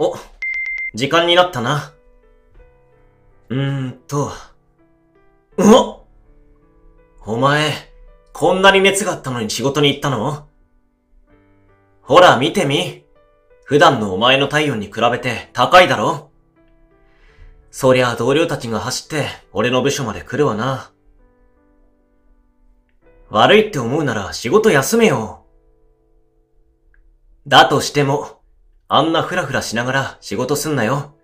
お、時間になったな。うーんと。うお前、こんなに熱があったのに仕事に行ったの？ほら見てみ。普段のお前の体温に比べて高いだろ？そりゃ同僚たちが走って俺の部署まで来るわな。悪いって思うなら仕事休めよ。だとしても、あんなフラフラしながら仕事すんなよ。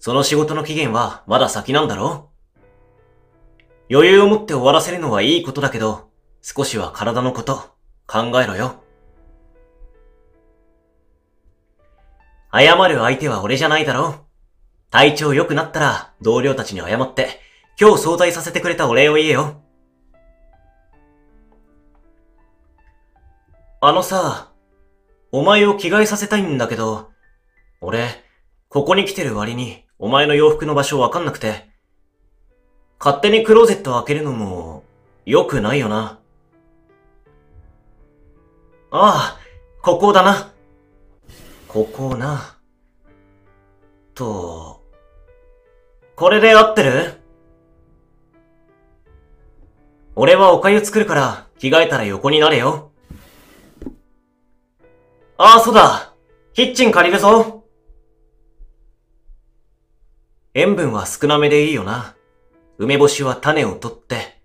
その仕事の期限はまだ先なんだろ？余裕を持って終わらせるのはいいことだけど、少しは体のこと考えろよ。謝る相手は俺じゃないだろ？体調良くなったら同僚たちに謝って、今日相対させてくれたお礼を言えよ。あのさ、お前を着替えさせたいんだけど、俺、ここに来てる割にお前の洋服の場所わかんなくて、勝手にクローゼット開けるのも良くないよな。ああ、ここだな。ここな。と、これで合ってる？俺はお粥作るから着替えたら横になれよ。ああ、そうだ。キッチン借りるぞ。塩分は少なめでいいよな。梅干しは種を取って、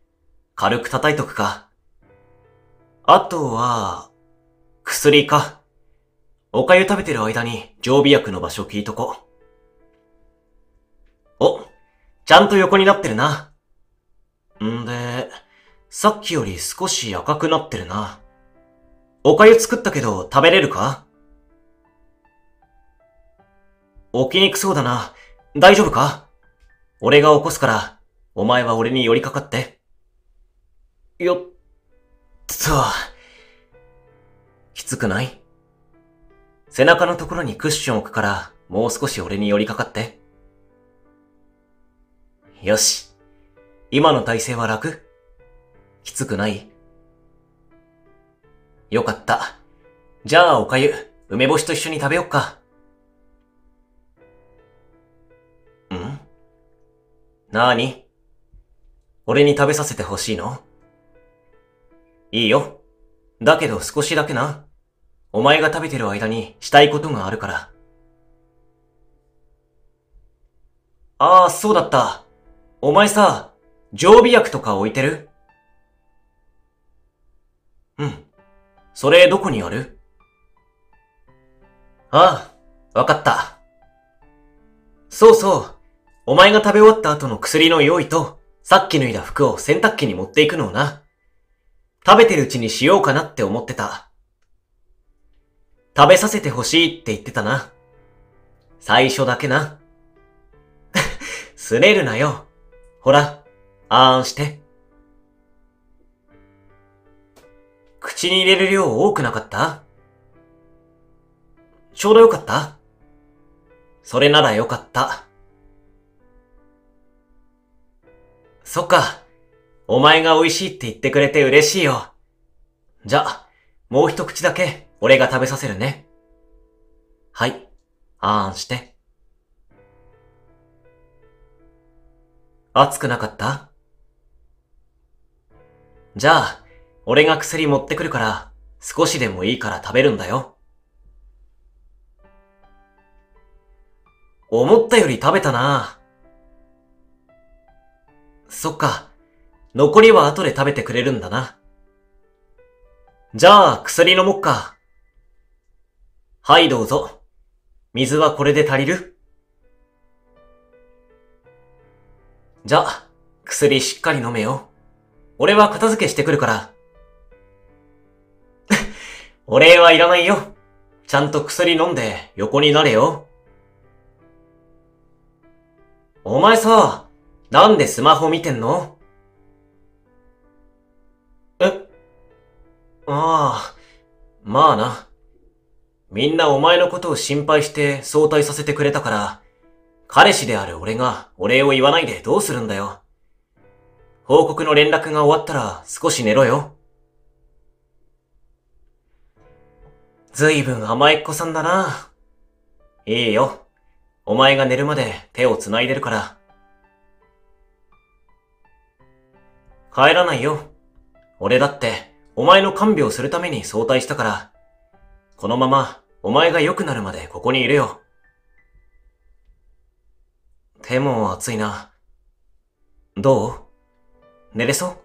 軽く叩いとくか。あとは、薬か。お粥食べてる間に常備薬の場所聞いとこ。お、ちゃんと横になってるな。んで、さっきより少し赤くなってるな。お粥作ったけど食べれるか？起きにくそうだな。大丈夫か？俺が起こすから、お前は俺に寄りかかって。よっと。きつくない？背中のところにクッション置くから、もう少し俺に寄りかかって。よし。今の体勢は楽？きつくない？よかった。じゃあおかゆ、梅干しと一緒に食べよっか。ん？なーに？俺に食べさせてほしいの？いいよ。だけど少しだけな。お前が食べてる間にしたいことがあるから。ああ、そうだった。お前さ、常備薬とか置いてる？うん。それどこにある？ああ、わかった。そうそう。お前が食べ終わった後の薬の用意と、さっき脱いだ服を洗濯機に持っていくのをな。食べてるうちにしようかなって思ってた。食べさせてほしいって言ってたな。最初だけな。すねるなよ。ほら、あーんして。口に入れる量多くなかった？ちょうどよかった？それならよかった。そっか。お前が美味しいって言ってくれて嬉しいよ。じゃ、もう一口だけ俺が食べさせるね。はい。あーんして。熱くなかった？じゃあ、俺が薬持ってくるから、少しでもいいから食べるんだよ。思ったより食べたなそっか。残りは後で食べてくれるんだな。じゃあ、薬飲もっか。はい、どうぞ。水はこれで足りる？じゃあ、薬しっかり飲めよ。俺は片付けしてくるから。お礼はいらないよ。ちゃんと薬飲んで横になれよ。お前さ、なんでスマホ見てんの？え？ああ、まあな。みんなお前のことを心配して早退させてくれたから、彼氏である俺がお礼を言わないでどうするんだよ。報告の連絡が終わったら少し寝ろよ。ずいぶん甘えっ子さんだな。いいよ。お前が寝るまで手を繋いでるから。帰らないよ。俺だって、お前の看病するために早退したから。このまま、お前が良くなるまでここにいるよ。手も熱いな。どう？寝れそ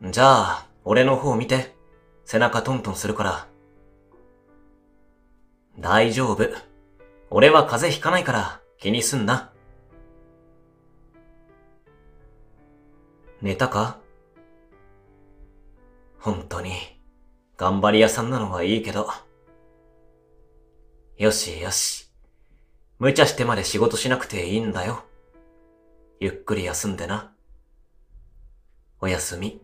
う？じゃあ、俺の方見て。背中トントンするから。大丈夫。俺は風邪ひかないから気にすんな。寝たか？本当に、頑張り屋さんなのはいいけど。よしよし。無茶してまで仕事しなくていいんだよ。ゆっくり休んでな。おやすみ。